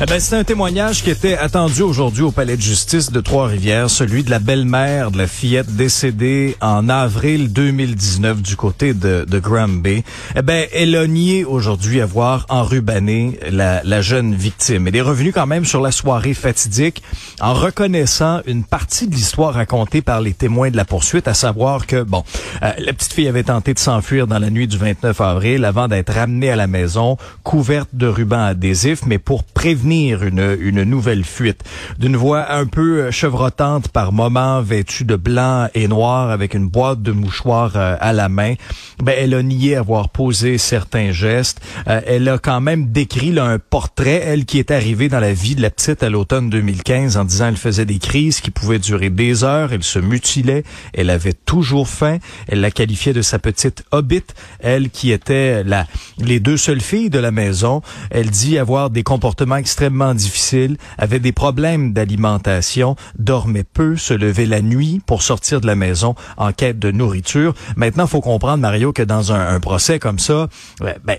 Eh ben, c'est un témoignage qui était attendu aujourd'hui au palais de justice de Trois-Rivières, celui de la belle-mère de la fillette décédée en avril 2019 du côté de, de Granby. Eh ben, elle a nié aujourd'hui avoir enrubanné la, la jeune victime. Elle est revenue quand même sur la soirée fatidique en reconnaissant une partie de l'histoire racontée par les témoins de la poursuite, à savoir que, bon, euh, la petite fille avait tenté de s'enfuir dans la nuit du 29 avril avant d'être ramenée à la maison, couverte de rubans adhésifs, mais pour prévenir une, nouvelle fuite. D'une voix un peu chevrotante par moments, vêtue de blanc et noir avec une boîte de mouchoirs euh, à la main, ben, elle a nié avoir posé certains gestes. Euh, elle a quand même décrit là, un portrait, elle qui est arrivée dans la vie de la petite à l'automne 2015 en disant elle faisait des crises qui pouvaient durer des heures, elle se mutilait, elle avait toujours faim, elle la qualifiait de sa petite hobbit, elle qui était la, les deux seules filles de la maison. Elle dit avoir des comportements extrêmement difficiles, avait des problèmes d'alimentation, dormait peu, se levait la nuit pour sortir de la maison en quête de nourriture. Maintenant, faut comprendre, Mario, que dans un, un procès comme ça, ben,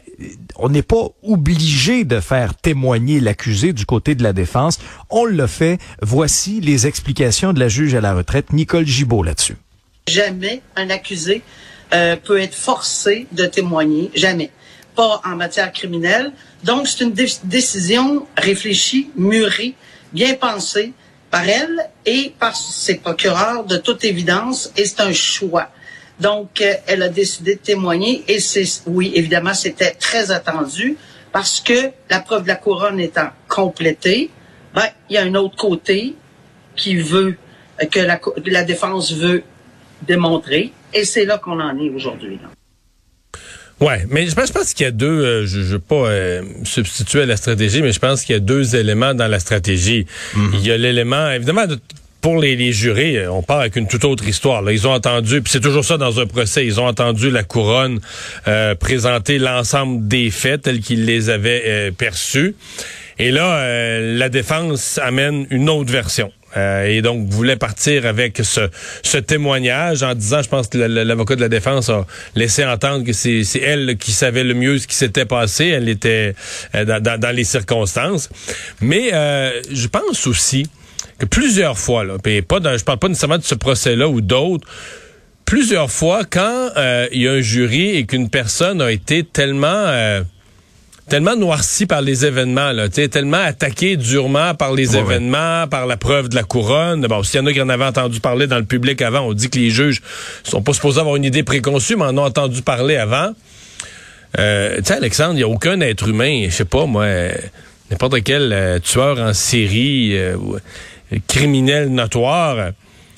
on n'est pas obligé de faire témoigner l'accusé du côté de la défense. On le fait. Voici les explications de la juge à la retraite, Nicole Gibault, là-dessus. Jamais un accusé euh, peut être forcé de témoigner. Jamais. En matière criminelle. Donc, c'est une décision réfléchie, mûrie, bien pensée par elle et par ses procureurs de toute évidence, et c'est un choix. Donc, euh, elle a décidé de témoigner, et oui, évidemment, c'était très attendu, parce que la preuve de la couronne étant complétée, ben, il y a un autre côté qui veut, euh, que la défense veut démontrer, et c'est là qu'on en est aujourd'hui. Ouais, mais je pense, je pense qu'il y a deux, euh, je ne veux pas euh, substituer à la stratégie, mais je pense qu'il y a deux éléments dans la stratégie. Il y a l'élément, évidemment, de, pour les, les, jurés, on part avec une toute autre histoire. Là. Ils ont entendu, puis c'est toujours ça dans un procès, ils ont entendu la couronne euh, présenter l'ensemble des faits tels qu'ils les avaient perçus. Et là, la défense amène une autre version. Euh, et donc voulait partir avec ce, ce, témoignage en disant, je pense que l'avocat de la défense a laissé entendre que c'est elle qui savait le mieux ce qui s'était passé. Elle était euh, dans, dans, les circonstances. Mais euh, je pense aussi que plusieurs fois, là, et pas dans, je parle pas nécessairement de ce procès-là ou d'autres, plusieurs fois, quand il y a un jury et qu'une personne a été tellement tellement noirci par les événements, là, tellement attaqué durement par les événements, par la preuve de la couronne. Bon, s'il y en a qui en avaient entendu parler dans le public avant, on dit que les juges sont pas supposés avoir une idée préconçue, mais en ont entendu parler avant. Euh, tu sais, Alexandre, il n'y a aucun être humain, je sais pas, moi, n'importe quel euh, tueur en série, euh, criminel notoire.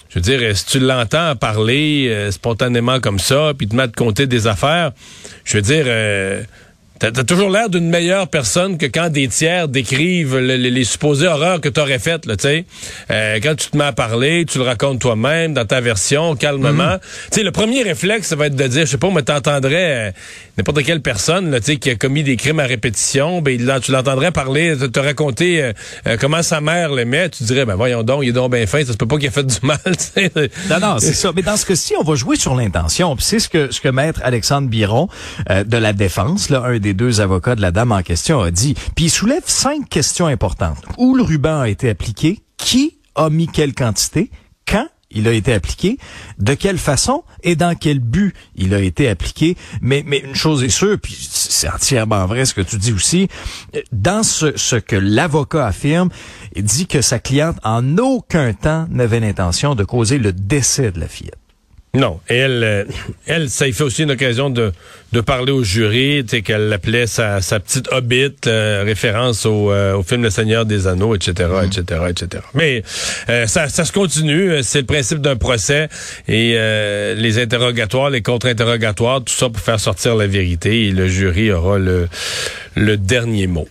Je veux dire, si tu l'entends parler euh, spontanément comme ça, puis te mettre de compter des affaires, je veux dire, T'as as toujours l'air d'une meilleure personne que quand des tiers décrivent les supposées horreurs que t'aurais faites, là, tu sais. Euh, quand tu te mets à parler, tu le racontes toi-même dans ta version, calmement. Tu sais, le premier réflexe, ça va être de dire, je sais pas, mais t'entendrais euh, n'importe quelle personne, là, tu sais, qui a commis des crimes à répétition, ben, là, tu l'entendrais parler, te, te raconter euh, comment sa mère l'aimait, tu dirais, ben, voyons donc, il est donc bien fin, ça se peut pas qu'il ait fait du mal, Non, non, c'est ça. Mais dans ce cas-ci, on va jouer sur l'intention. c'est ce que, ce que maître Alexandre Biron, de la défense, là, un des deux avocats de la dame en question a dit. Puis il soulève cinq questions importantes. Où le ruban a été appliqué, qui a mis quelle quantité, quand il a été appliqué, de quelle façon? Et dans quel but il a été appliqué? Mais, mais une chose est sûre, puis c'est entièrement vrai ce que tu dis aussi, dans ce, ce que l'avocat affirme, il dit que sa cliente en aucun temps n'avait l'intention de causer le décès de la fillette. Non. Et elle, euh, elle, ça y fait aussi une occasion de, de parler au jury, qu'elle l'appelait sa, petite hobbit, euh, référence au, euh, au film Le Seigneur des Anneaux, etc., etc., etc. Mais ça, ça se continue. C'est le principe d'un procès et les interrogatoires, les contre-interrogatoires, tout ça pour faire sortir la vérité. Et le jury aura le, le dernier mot.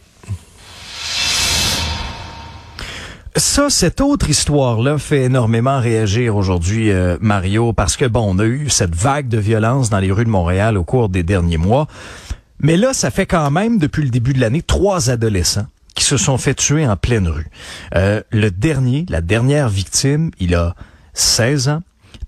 Ça, cette autre histoire-là fait énormément réagir aujourd'hui, euh, Mario, parce que bon, on a eu cette vague de violence dans les rues de Montréal au cours des derniers mois. Mais là, ça fait quand même, depuis le début de l'année, trois adolescents qui se sont fait tuer en pleine rue. Euh, le dernier, la dernière victime, il a 16 ans.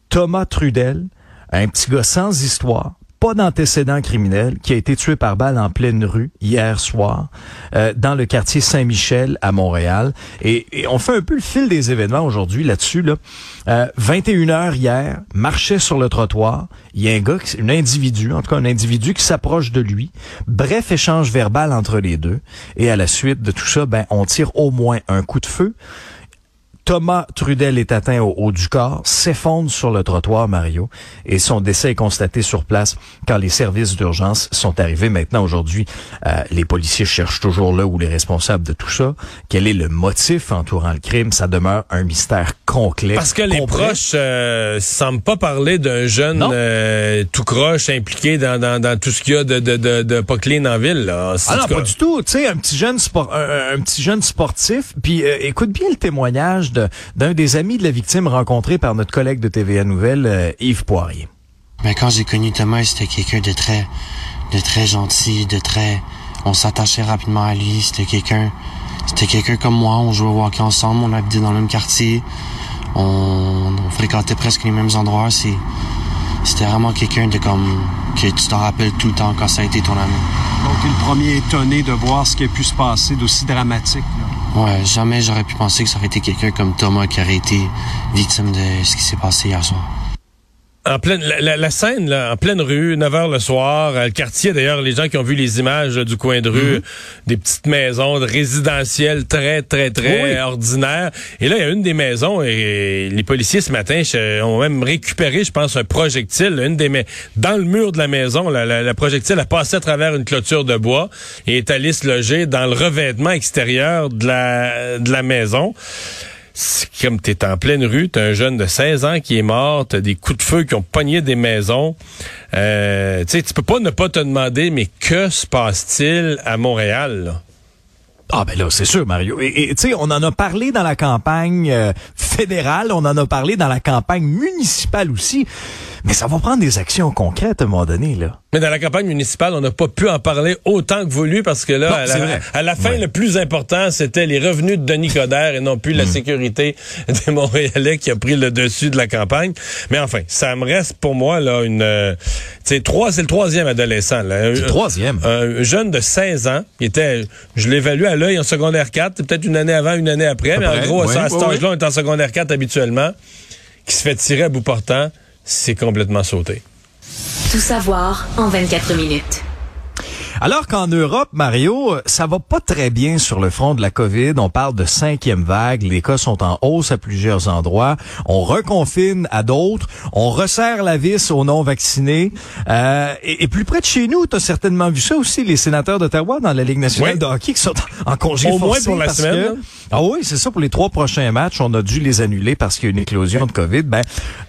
Thomas Trudel, un petit gars sans histoire, pas d'antécédent criminel, qui a été tué par balle en pleine rue hier soir euh, dans le quartier Saint-Michel à Montréal. Et, on fait un peu le fil des événements aujourd'hui là-dessus. Là. Euh, 21 heures hier, marchait sur le trottoir. Il y a un gars, un individu, en tout cas un individu qui s'approche de lui. Bref échange verbal entre les deux. Et à la suite de tout ça, ben on tire au moins un coup de feu. Thomas Trudel est atteint au haut du corps, s'effondre sur le trottoir, Mario, et son décès est constaté sur place quand les services d'urgence sont arrivés. Maintenant, aujourd'hui, euh, les policiers cherchent toujours là où les responsables de tout ça. Quel est le motif entourant le crime? Ça demeure un mystère complet. Parce que les proches euh, semblent pas parler d'un jeune euh, tout croche impliqué dans, dans, tout ce qu'il y a de, de, de, de pas clean en ville. Là. Ah non, pas du tout. Tu sais, un petit jeune sport, un, un, petit jeune sportif. Puis euh, écoute bien le témoignage d'un des amis de la victime rencontré par notre collègue de TVA Nouvelle, euh, Yves Poirier. Mais quand j'ai connu Thomas, c'était quelqu'un de très, de très gentil, de très, on s'attachait rapidement à lui. C'était quelqu'un, c'était quelqu'un comme moi. On jouait au hockey ensemble, on habitait dans le même quartier, on, fréquentait presque les mêmes endroits. C'est, c'était vraiment quelqu'un de comme que tu t'en rappelles tout le temps quand ça a été ton ami. Donc, le premier étonné de voir ce qui a pu se passer d'aussi dramatique. Ouais, jamais j'aurais pu penser que ça aurait été quelqu'un comme Thomas qui aurait été victime de ce qui s'est passé hier soir. En pleine, la, la, scène, là, en pleine rue, 9 h le soir, euh, le quartier, d'ailleurs, les gens qui ont vu les images du coin de rue, mhm. des petites maisons de résidentielles très, très, très ordinaires. Et là, il y a une des maisons et les policiers ce matin ont même récupéré, je pense, un projectile, une des dans le mur de la maison. La, la, projectile a passé à travers une clôture de bois et est allé se loger dans le revêtement extérieur de la, de la maison comme t'es en pleine rue, t'as un jeune de 16 ans qui est mort, t'as des coups de feu qui ont pogné des maisons. Euh, tu peux pas ne pas te demander, mais que se passe-t-il à Montréal? Ah ben là, c'est sûr, Mario. Et tu sais, on en a parlé dans la campagne euh, fédérale, on en a parlé dans la campagne municipale aussi. Mais ça va prendre des actions concrètes à un moment donné, là. Mais dans la campagne municipale, on n'a pas pu en parler autant que voulu parce que là, à, la, fin, le plus important, c'était les revenus de Denis Coderre et non plus la mm. sécurité des Montréalais qui a pris le dessus de la campagne. Mais enfin, ça me reste pour moi là une, euh, c'est trois, c'est le troisième adolescent. Là. Le troisième. Un, jeune de 16 ans, il était, je l'évalue à l'œil en secondaire 4, peut-être une année avant, une année après, mais en gros, à cet âge-là, on est en secondaire 4 habituellement, qui se fait tirer à bout portant c'est complètement sauté. Tout savoir en 24 minutes. Alors qu'en Europe, Mario, ça va pas très bien sur le front de la COVID. On parle de cinquième vague. Les cas sont en hausse à plusieurs endroits. On reconfine à d'autres. On resserre la vis aux non-vaccinés. Euh, et, plus près de chez nous, tu as certainement vu ça aussi, les sénateurs d'Ottawa dans la Ligue nationale de hockey qui sont en congé Au moins pour la semaine. ah oui, c'est ça. Pour les trois prochains matchs, on a dû les annuler parce qu'il y a une éclosion de COVID. Ben,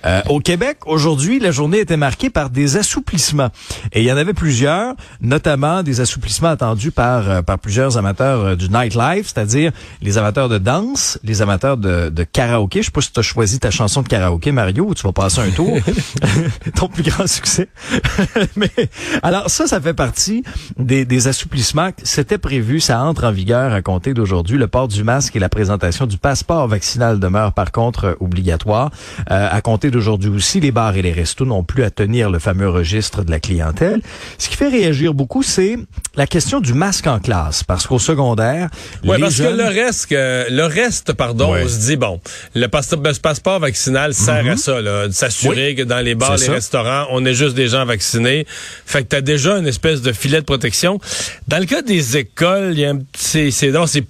euh, au Québec, aujourd'hui, la journée était marquée par des assouplissements. Et il y en avait plusieurs, notamment des assouplissements attendus par, euh, par plusieurs amateurs euh, du nightlife, c'est-à-dire les amateurs de danse, les amateurs de, de karaoké. Je sais pas si tu as choisi ta chanson de karaoké, Mario, ou tu vas passer un tour. Ton plus grand succès. Mais alors ça, ça fait partie des, des assouplissements. C'était prévu, ça entre en vigueur à compter d'aujourd'hui. Le port du masque et la présentation du passeport vaccinal demeurent par contre obligatoires. Euh, à compter d'aujourd'hui aussi, les bars et les restos n'ont plus à tenir le fameux registre de la clientèle. Ce qui fait réagir beaucoup, c'est c'est la question du masque en classe. Parce qu'au secondaire, Ouais, les parce jeunes- que le reste, le reste, pardon, Ouais. on se dit bon, le passeport, vaccinal sert à ça, là, de s'assurer que dans les bars, Mhm. Les ça. restaurants, on est juste des gens vaccinés. Fait que t'as déjà une espèce de filet de protection. Dans le cas des écoles, il y a un petit, c'est c'est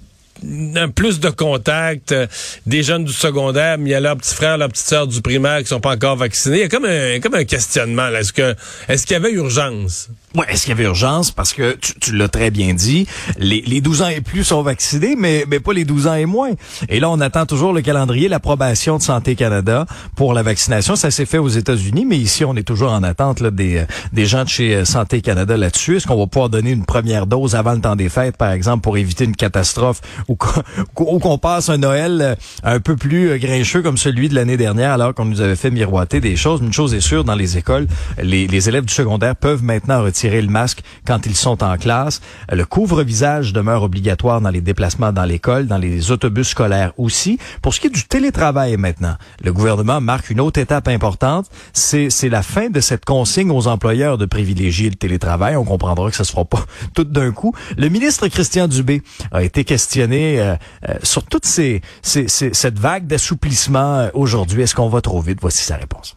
plus de contact, euh, des jeunes du secondaire, mais il y a leurs petits frères, leurs petites sœurs du primaire qui sont pas encore vaccinés. Il y a comme un, comme un questionnement. Est-ce que, est-ce qu'il y avait urgence? Ouais, est-ce qu'il y avait urgence? Parce que tu, tu l'as très bien dit, les, les 12 ans et plus sont vaccinés, mais, mais pas les 12 ans et moins. Et là, on attend toujours le calendrier, l'approbation de Santé Canada pour la vaccination. Ça s'est fait aux États-Unis, mais ici, on est toujours en attente des, des gens de chez euh, Santé Canada là-dessus. Est-ce qu'on va pouvoir donner une première dose avant le temps des fêtes, par exemple, pour éviter une catastrophe ou qu'on passe un Noël euh, un peu plus euh, grincheux comme celui de l'année dernière, alors qu'on nous avait fait miroiter des choses. Une chose est sûre, dans les écoles, les, les élèves du secondaire peuvent maintenant retirer le masque quand ils sont en classe. Le couvre-visage demeure obligatoire dans les déplacements dans l'école, dans les autobus scolaires aussi. Pour ce qui est du télétravail maintenant, le gouvernement marque une autre étape importante. C'est la fin de cette consigne aux employeurs de privilégier le télétravail. On comprendra que ça se fera pas tout d'un coup. Le ministre Christian Dubé a été questionné euh, euh, sur toute cette vague d'assouplissement euh, aujourd'hui. Est-ce qu'on va trop vite? Voici sa réponse.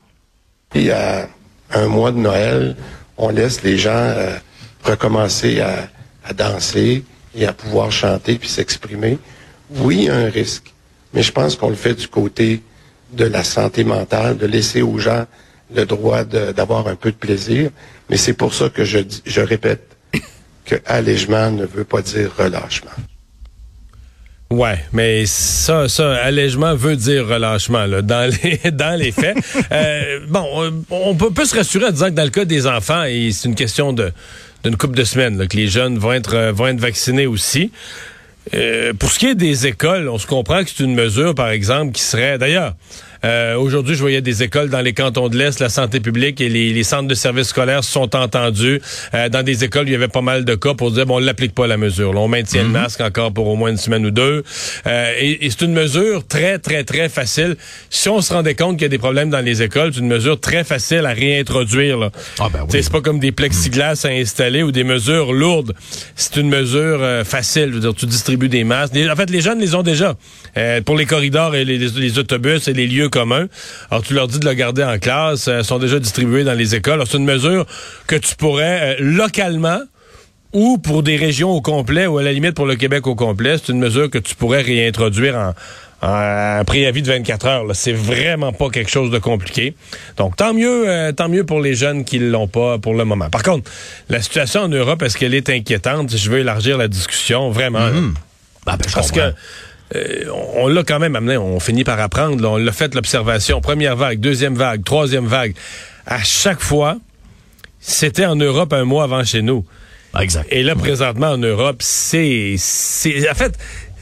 Puis à un mois de Noël, on laisse les gens recommencer à, danser et à pouvoir chanter puis s'exprimer. Oui, il y a un risque, mais je pense qu'on le fait du côté de la santé mentale, de laisser aux gens le droit d'avoir un peu de plaisir. Mais c'est pour ça que je répète que allègement ne veut pas dire relâchement. Ouais, mais ça, ça, allègement veut dire relâchement là, dans les dans les faits. Euh, bon, on, peut, peut se rassurer en disant que dans le cas des enfants, c'est une question de d'une couple de semaines là, que les jeunes vont être euh, vont être vaccinés aussi. Euh, pour ce qui est des écoles, on se comprend que c'est une mesure, par exemple, qui serait d'ailleurs. Euh, Aujourd'hui, je voyais des écoles dans les cantons de l'Est, la santé publique et les, les centres de services scolaires se sont entendus. Euh, dans des écoles, il y avait pas mal de cas pour dire, bon, on l'applique pas la mesure. Là, on maintient le masque encore pour au moins une semaine ou deux. Euh, et et c'est une mesure très, très, très facile. Si on se rendait compte qu'il y a des problèmes dans les écoles, c'est une mesure très facile à réintroduire. Ah ben oui. C'est pas comme des plexiglas à installer ou des mesures lourdes. C'est une mesure euh, facile. Je veux dire, tu distribues des masques. En fait, les jeunes les ont déjà. Euh, pour les corridors et les- les autobus et les lieux Alors, tu leur dis de le garder en classe. euh, sont déjà distribués dans les écoles. Alors, c'est une mesure que tu pourrais euh, localement ou pour des régions au complet, ou à la limite pour le Québec au complet, c'est une mesure que tu pourrais réintroduire en, préavis de 24 heures. C'est vraiment pas quelque chose de compliqué. Donc, tant mieux, euh, tant mieux pour les jeunes qui l'ont pas pour le moment. Par contre, la situation en Europe, est-ce qu'elle est inquiétante? Je veux élargir la discussion, vraiment. là. Ah ben, Parce que. Euh, on on l'a quand même amené, on finit par apprendre, là, on l'a fait l'observation, première vague, deuxième vague, troisième vague. À chaque fois, c'était en Europe un mois avant chez nous. Ah, exact. Et là, présentement, en Europe, c'est... c'est En fait,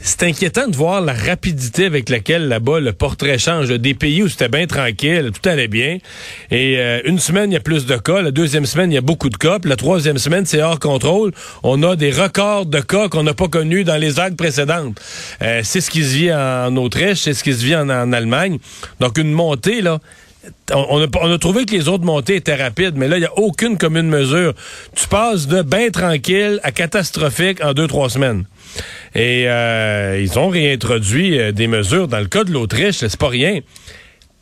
c'est inquiétant de voir la rapidité avec laquelle, là-bas, le portrait change. Des pays où c'était bien tranquille, tout allait bien. Et euh, une semaine, il y a plus de cas. La deuxième semaine, il y a beaucoup de cas. Puis la troisième semaine, c'est hors contrôle. On a des records de cas qu'on n'a pas connus dans les vagues précédentes. Euh, c'est ce qui se vit en Autriche, c'est ce qui se vit en, en Allemagne. Donc, une montée, là... On a, trouvé que les autres montées étaient rapides, mais là, il n'y a aucune commune mesure. Tu passes de bien tranquille à catastrophique en deux, trois semaines. Et euh, ils ont réintroduit euh, des mesures. Dans le cas de l'Autriche, c'est pas rien.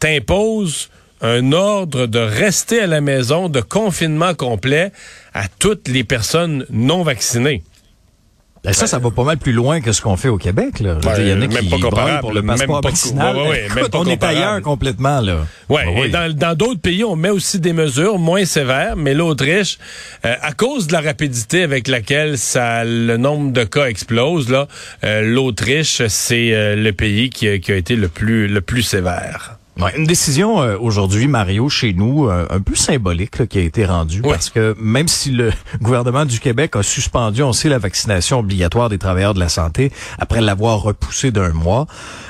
T'imposes un ordre de rester à la maison, de confinement complet à toutes les personnes non vaccinées. Ben, ça, ça va pas mal plus loin que ce qu'on fait au Québec. Là. Dire, Il y en a même qui pas pour le même passeport pas- vaccinal. ouais, même pas on est ailleurs complètement. là. Ouais, et oui. dans dans d'autres pays, on met aussi des mesures moins sévères, mais l'Autriche, euh, à cause de la rapidité avec laquelle ça le nombre de cas explose, là, euh, l'Autriche, c'est euh, le pays qui, a- qui a été le plus le plus sévère. Ouais, une décision euh, aujourd'hui, Mario, chez nous, euh, un peu symbolique là, qui a été rendue Ouais. parce que même si le gouvernement du Québec a suspendu, on sait, la vaccination obligatoire des travailleurs de la santé après l'avoir repoussé d'un mois.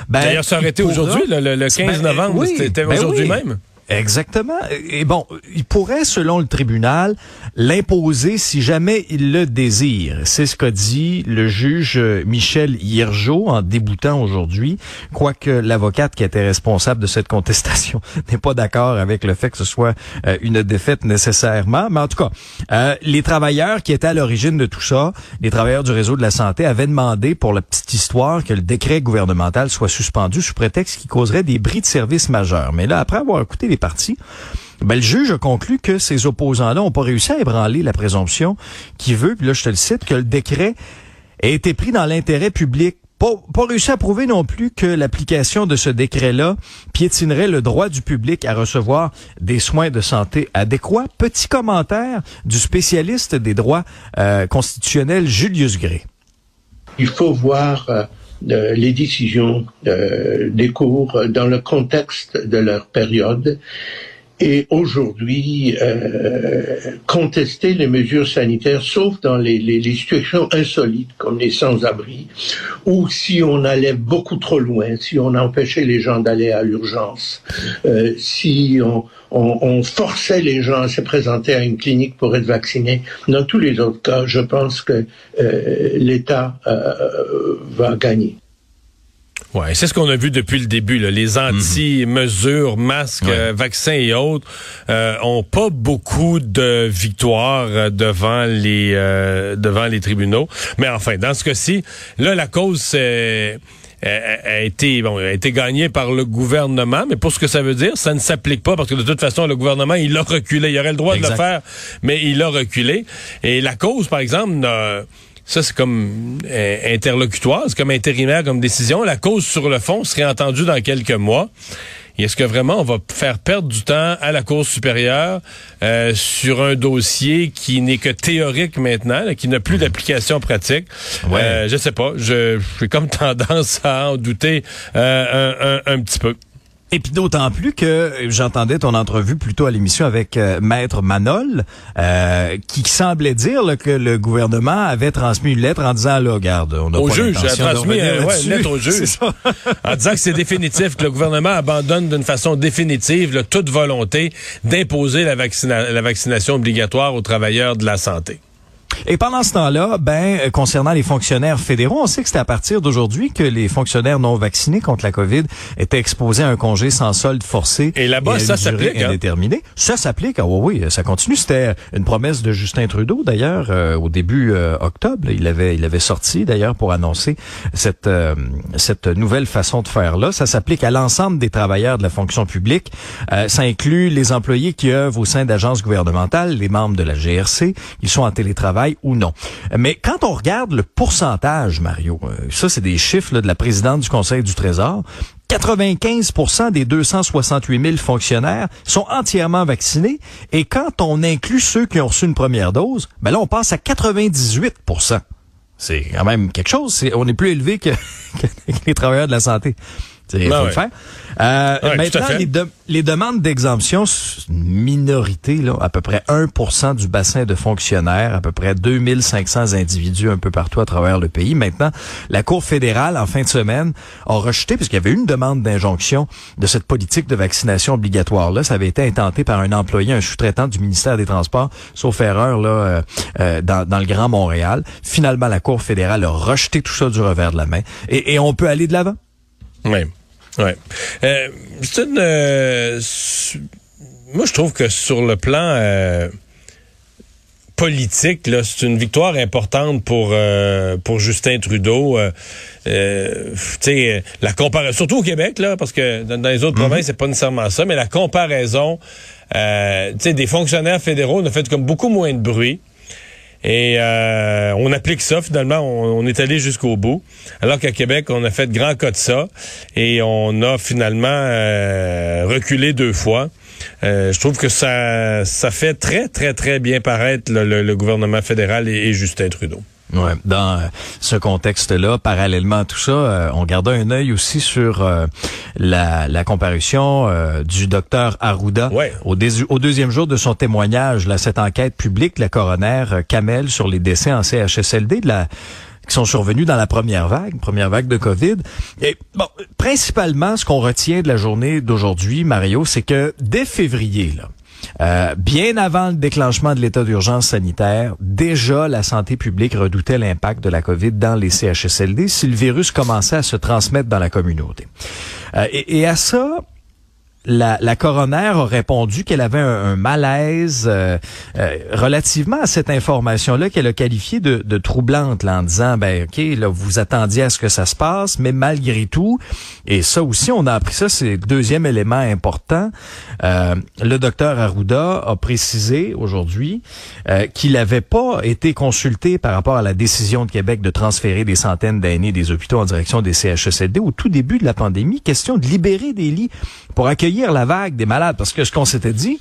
ben, D'ailleurs, ça aurait été aujourd'hui, le, le- le 15 Ben, novembre, oui, c'était ben aujourd'hui oui. même. Exactement. Et bon, il pourrait, selon le tribunal, l'imposer si jamais il le désire. C'est ce qu'a dit le juge Michel Hiergeau en déboutant aujourd'hui, quoique l'avocate qui était responsable de cette contestation n'est pas d'accord avec le fait que ce soit euh, une défaite nécessairement. Mais en tout cas, euh, les travailleurs qui étaient à l'origine de tout ça, les travailleurs du réseau de la santé, avaient demandé pour la petite histoire que le décret gouvernemental soit suspendu sous prétexte qu'il causerait des bris de service majeurs. Mais là, après avoir écouté les parties, ben, le juge a conclu que ces opposants-là n'ont pas réussi à ébranler la présomption qui veut, puis là je te le cite, que le décret a été pris dans l'intérêt public pas, pas réussi à prouver non plus que l'application de ce décret-là piétinerait le droit du public à recevoir des soins de santé adéquats. Petit commentaire du spécialiste des droits euh, constitutionnels Julius Gray. Il faut voir euh, les décisions euh, des cours dans le contexte de leur période et aujourd'hui euh, contester les mesures sanitaires, sauf dans les, les, les situations insolites comme les sans-abri, ou si on allait beaucoup trop loin, si on empêchait les gens d'aller à l'urgence, euh, si on, on, on, forçait les gens à se présenter à une clinique pour être vaccinés. Dans tous les autres cas, je pense que euh, l'État euh, va gagner. Ouais, c'est ce qu'on a vu depuis le début. Là. Les anti-mesures, masques, Ouais. euh, vaccins et autres euh, ont pas beaucoup de victoires euh, devant les euh, devant les tribunaux. Mais enfin, dans ce cas-ci, là, la cause c'est a, été bon, a été gagnée par le gouvernement, mais pour ce que ça veut dire, ça ne s'applique pas parce que de toute façon, le gouvernement, il a reculé. Il aurait le droit de le faire, mais il a reculé. Et la cause, par exemple, n'a- ça, c'est comme euh, interlocutoire, c'est comme intérimaire comme décision. La cause sur le fond serait entendue dans quelques mois. Et est-ce que vraiment on va faire perdre du temps à la Cour supérieure euh, sur un dossier qui n'est que théorique maintenant, là, qui n'a plus d'application pratique? Ouais. Euh, je sais pas. Je j'ai comme tendance à en douter euh, un, un- un petit peu. Et puis d'autant plus que j'entendais ton entrevue plutôt à l'émission avec euh, Maître Manol, euh, qui semblait dire là, que le gouvernement avait transmis une lettre en disant, là, regarde, on a Au pas juge, a transmis revenir euh, ouais, une lettre au juge. En disant que c'est définitif, que le gouvernement abandonne d'une façon définitive là, toute volonté d'imposer la, vaccina- la vaccination obligatoire aux travailleurs de la santé. Et pendant ce temps-là, ben euh, concernant les fonctionnaires fédéraux, on sait que c'est à partir d'aujourd'hui que les fonctionnaires non vaccinés contre la COVID étaient exposés à un congé sans solde forcé. Et là-bas, ça s'applique, hein? Ça s'applique. Ah oui, oui, ça continue. C'était une promesse de Justin Trudeau d'ailleurs euh, au début euh, octobre. Il avait, il avait sorti d'ailleurs pour annoncer cette euh, cette nouvelle façon de faire là. Ça s'applique à l'ensemble des travailleurs de la fonction publique. Ça inclut les employés qui œuvrent au sein d'agences gouvernementales, les membres de la GRC, ils sont en télétravail ou non. Mais quand on regarde le pourcentage, Mario, euh, ça c'est des chiffres là, de la présidente du Conseil du Trésor, 95% des 268 000 fonctionnaires sont entièrement vaccinés et quand on inclut ceux qui ont reçu une première dose, ben là on passe à 98% C'est quand même quelque chose. On est plus élevé que, que les travailleurs de la santé. Il Ben faut le faire. Euh, maintenant, les, de- les demandes d'exemption, c'est une minorité, là, à peu près 1% du bassin de fonctionnaires, à peu près 2500 individus un peu partout à travers le pays. Maintenant, la Cour fédérale, en fin de semaine, a rejeté, puisqu'il y avait une demande d'injonction de cette politique de vaccination obligatoire-là. Ça avait été intenté par un employé, un sous-traitant du ministère des Transports, sauf erreur, là, euh, euh, dans, dans le Grand Montréal. Finalement, la Cour fédérale a rejeté tout ça du revers de la main. Et, et on peut aller de l'avant. Oui. Ouais. Euh, c'est une. euh, moi, je trouve que sur le plan euh, politique, là, c'est une victoire importante pour pour Justin Trudeau. Tu sais, la comparaison, surtout au Québec, là, parce que dans, dans les autres provinces, c'est pas nécessairement ça, mais la comparaison, tu sais, des fonctionnaires fédéraux a fait comme beaucoup moins de bruit. Et euh, on applique ça, finalement, on, est allé jusqu'au bout. Alors qu'à Québec, on a fait grand cas de ça et on a finalement euh, reculé deux fois. Euh, je trouve que ça, ça fait très, très, très bien paraître le, gouvernement fédéral et Justin Trudeau. Ouais, dans euh, ce contexte-là, parallèlement à tout ça, euh, on garda un œil aussi sur euh, la, la comparution euh, du docteur Arruda Ouais. au deuxième jour de son témoignage, là, cette enquête publique, la coroner euh, Kamel sur les décès en CHSLD de la qui sont survenus dans la première vague, première vague de COVID. Et bon, principalement, ce qu'on retient de la journée d'aujourd'hui, Mario, c'est que dès février, là, euh, bien avant le déclenchement de l'état d'urgence sanitaire, déjà la santé publique redoutait l'impact de la COVID dans les CHSLD si le virus commençait à se transmettre dans la communauté. Euh, et, et à ça, la, la coroner a répondu qu'elle avait un, malaise euh, euh, relativement à cette information-là qu'elle a qualifiée de, de troublante là, en disant ben ok là vous attendiez à ce que ça se passe mais malgré tout et ça aussi on a appris ça c'est le deuxième élément important euh, le docteur Arruda a précisé aujourd'hui qu'il n'avait pas été consulté par rapport à la décision de Québec de transférer des centaines d'aînés des hôpitaux en direction des CHSLD au tout début de la pandémie. Question de libérer des lits pour accueillir la vague des malades. Parce que ce qu'on s'était dit,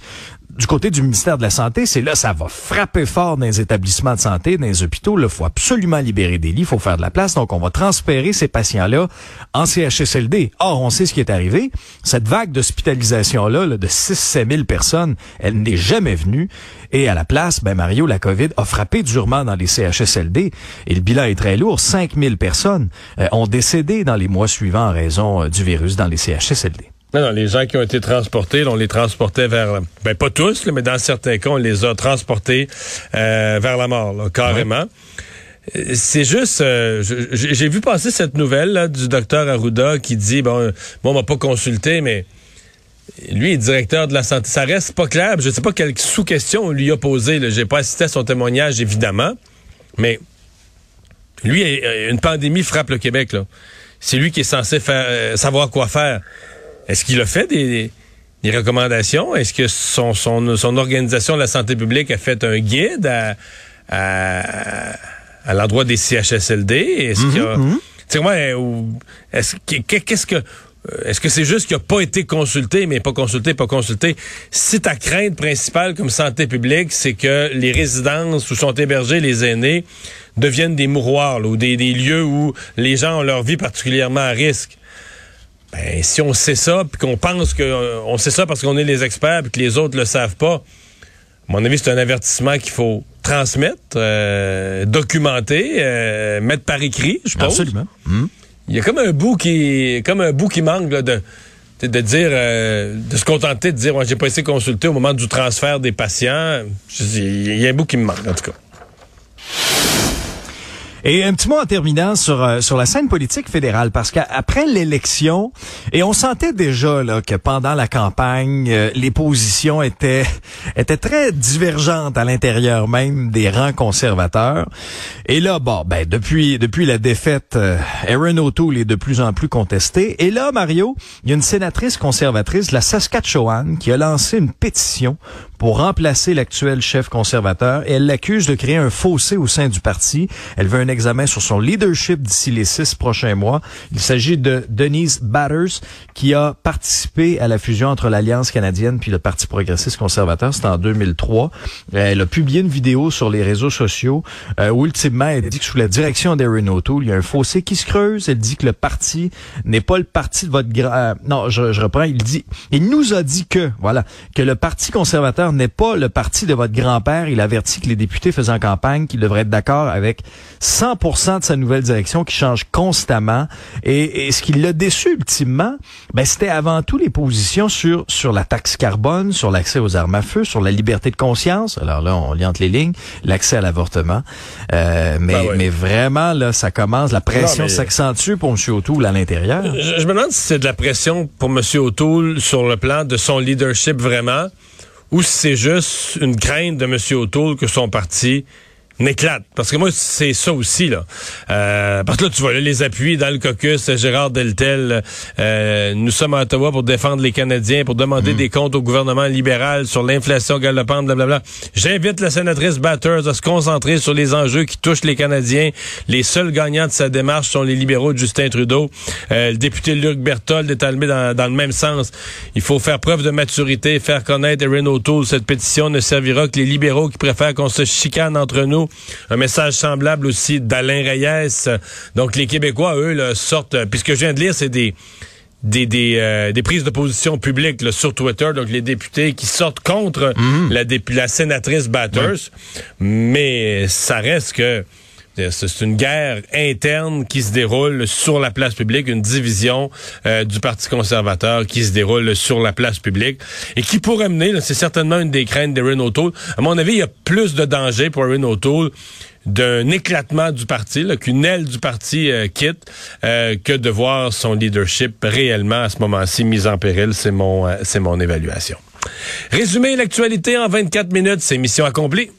du côté du ministère de la Santé, c'est là, ça va frapper fort dans les établissements de santé, dans les hôpitaux. Il faut absolument libérer des lits, il faut faire de la place. Donc, on va transférer ces patients-là en CHSLD. Or, on sait ce qui est arrivé. Cette vague d'hospitalisation-là, là, de 6-7 000 personnes, elle n'est jamais venue. Et à la place, ben Mario, la COVID a frappé durement dans les CHSLD. Et le bilan est très lourd. 5 000 personnes euh, ont décédé dans les mois suivants en raison euh, du virus dans les CHSLD. Non, non, les gens qui ont été transportés, on les transportait vers, ben pas tous, mais dans certains cas, on les a transportés euh, vers la mort, carrément. Euh, c'est juste, euh, j'ai vu passer cette nouvelle là, du docteur Arruda qui dit, bon, bon, on m'a pas consulté, mais lui est directeur de la santé. Ça reste pas clair. Je sais pas quelle sous-question on lui a posé. J'ai pas assisté à son témoignage, évidemment, mais lui, une pandémie frappe le Québec. C'est lui qui est censé faire, savoir quoi faire. Est-ce qu'il a fait des, recommandations? Est-ce que son, son, organisation de la santé publique a fait un guide à, à, l'endroit des CHSLD? Est-ce qu'il a... Mm-hmm. est-ce qu'est-ce que est-ce que c'est juste qu'il n'a pas été consulté, mais pas consulté, pas consulté? Si ta crainte principale comme santé publique, c'est que les résidences où sont hébergés les aînés deviennent des mouroirs ou des, des, lieux où les gens ont leur vie particulièrement à risque, ben, si on sait ça, puis qu'on pense qu'on euh, sait ça parce qu'on est les experts, puis que les autres le savent pas, à mon avis, c'est un avertissement qu'il faut transmettre, euh, documenter, euh, mettre par écrit, je pense. Absolument. Hmm. Il y a comme un bout qui, comme un bout qui manque de, de dire, de se contenter de dire, moi, j'ai pas été consulté au moment du transfert des patients. Il y a un bout qui me manque, en tout cas. Et un petit mot en terminant sur euh, sur la scène politique fédérale, parce qu'après l'élection, et on sentait déjà là que pendant la campagne, euh, les positions étaient étaient très divergentes à l'intérieur même des rangs conservateurs. Et là, bon, ben depuis depuis la défaite, euh, Aaron O'Toole est de plus en plus contesté. Et là, Mario, il y a une sénatrice conservatrice de la Saskatchewan qui a lancé une pétition pour remplacer l'actuel chef conservateur et elle l'accuse de créer un fossé au sein du parti. Elle veut un examen sur son leadership d'ici les six prochains mois. Il s'agit de Denise Batters qui a participé à la fusion entre l'Alliance canadienne puis le Parti progressiste conservateur. C'était en 2003. Elle a publié une vidéo sur les réseaux sociaux euh, où ultimement elle dit que sous la direction d'Erin O'Toole, il y a un fossé qui se creuse. Elle dit que le parti n'est pas le parti de votre. Euh, non, je, je reprends. Il dit, il nous a dit que, voilà, que le Parti conservateur n'est pas le parti de votre grand-père. Il avertit que les députés faisant campagne qu'il devrait être d'accord avec 100% de sa nouvelle direction qui change constamment. Et, ce qui l'a déçu ultimement, ben, c'était avant tout les positions sur, sur la taxe carbone, sur l'accès aux armes à feu, sur la liberté de conscience. Alors là, on lit entre les lignes, l'accès à l'avortement. Euh, mais, ben mais vraiment, là, ça commence, la pression s'accentue pour M. O'Toole à l'intérieur. Je, je, me demande si c'est de la pression pour M. O'Toole sur le plan de son leadership vraiment ou si c'est juste une crainte de M. O'Toole que son parti n'éclate. Parce que moi, c'est ça aussi, là. Euh, parce que là, tu vois, les appuis dans le caucus, Gérard Deltel, euh, nous sommes à Ottawa pour défendre les Canadiens, pour demander mm. des comptes au gouvernement libéral sur l'inflation galopante, blablabla. J'invite la sénatrice Batters à se concentrer sur les enjeux qui touchent les Canadiens. Les seuls gagnants de sa démarche sont les libéraux de Justin Trudeau. Euh, le député Luc Berthold est allumé dans, dans, le même sens. Il faut faire preuve de maturité, faire connaître Erin O'Toole. Cette pétition ne servira que les libéraux qui préfèrent qu'on se chicane entre nous un message semblable aussi d'Alain Reyes. Donc les Québécois, eux, là, sortent. Puis ce que je viens de lire, c'est des des, des, euh, des, prises de position publiques sur Twitter, donc les députés qui sortent contre mhm. la, la sénatrice Batters. Mais ça reste que C'est une guerre interne qui se déroule sur la place publique, une division euh, du Parti conservateur qui se déroule sur la place publique et qui pourrait mener, c'est certainement une des craintes d'Erin O'Toole. À mon avis, il y a plus de danger pour Erin O'Toole d'un éclatement du parti, qu'une aile du parti euh, quitte, euh, que de voir son leadership réellement à ce moment-ci mis en péril. C'est mon, c'est mon évaluation. Résumer l'actualité en 24 minutes, c'est mission accomplie.